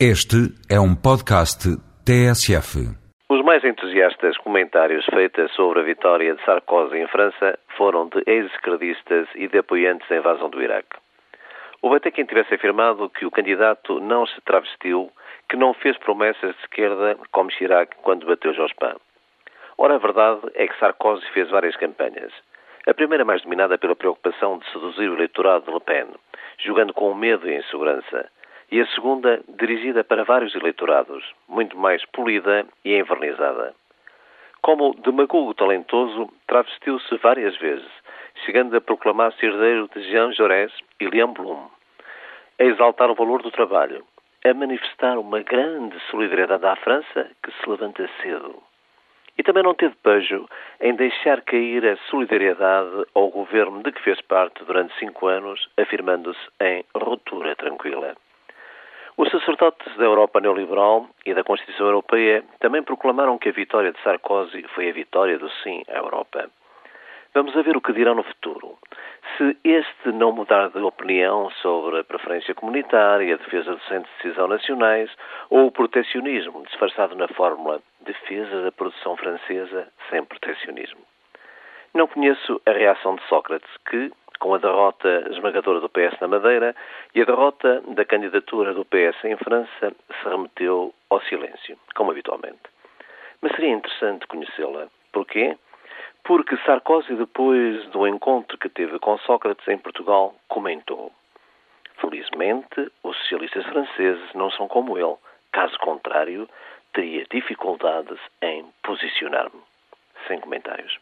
Este é um podcast TSF. Os mais entusiastas comentários feitos sobre a vitória de Sarkozy em França foram de ex-esquerdistas e de apoiantes da invasão do Iraque. Houve até quem tivesse afirmado que o candidato não se travestiu, que não fez promessas de esquerda como Chirac quando bateu Jospin. Ora, a verdade é que Sarkozy fez várias campanhas. A primeira mais dominada pela preocupação de seduzir o eleitorado de Le Pen, jogando com medo e insegurança e a segunda dirigida para vários eleitorados, muito mais polida e envernizada. Como demagogo talentoso, travestiu-se várias vezes, chegando a proclamar-se herdeiro de Jean Jaurès e Leon Blum, a exaltar o valor do trabalho, a manifestar uma grande solidariedade à França que se levanta cedo. E também não teve pejo em deixar cair a solidariedade ao governo de que fez parte durante cinco anos, afirmando-se em ruptura tranquila. Os sacerdotes da Europa neoliberal e da Constituição Europeia também proclamaram que a vitória de Sarkozy foi a vitória do sim à Europa. Vamos a ver o que dirão no futuro. Se este não mudar de opinião sobre a preferência comunitária, a defesa do centro de decisão nacionais ou o proteccionismo disfarçado na fórmula defesa da produção francesa sem proteccionismo. Não conheço a reação de Sócrates, que, com a derrota esmagadora do PS na Madeira e a derrota da candidatura do PS em França, se remeteu ao silêncio, como habitualmente. Mas seria interessante conhecê-la. Porquê? Porque Sarkozy, depois do encontro que teve com Sócrates em Portugal, comentou: Felizmente, os socialistas franceses não são como ele. Caso contrário, teria dificuldades em posicionar-me. Sem comentários.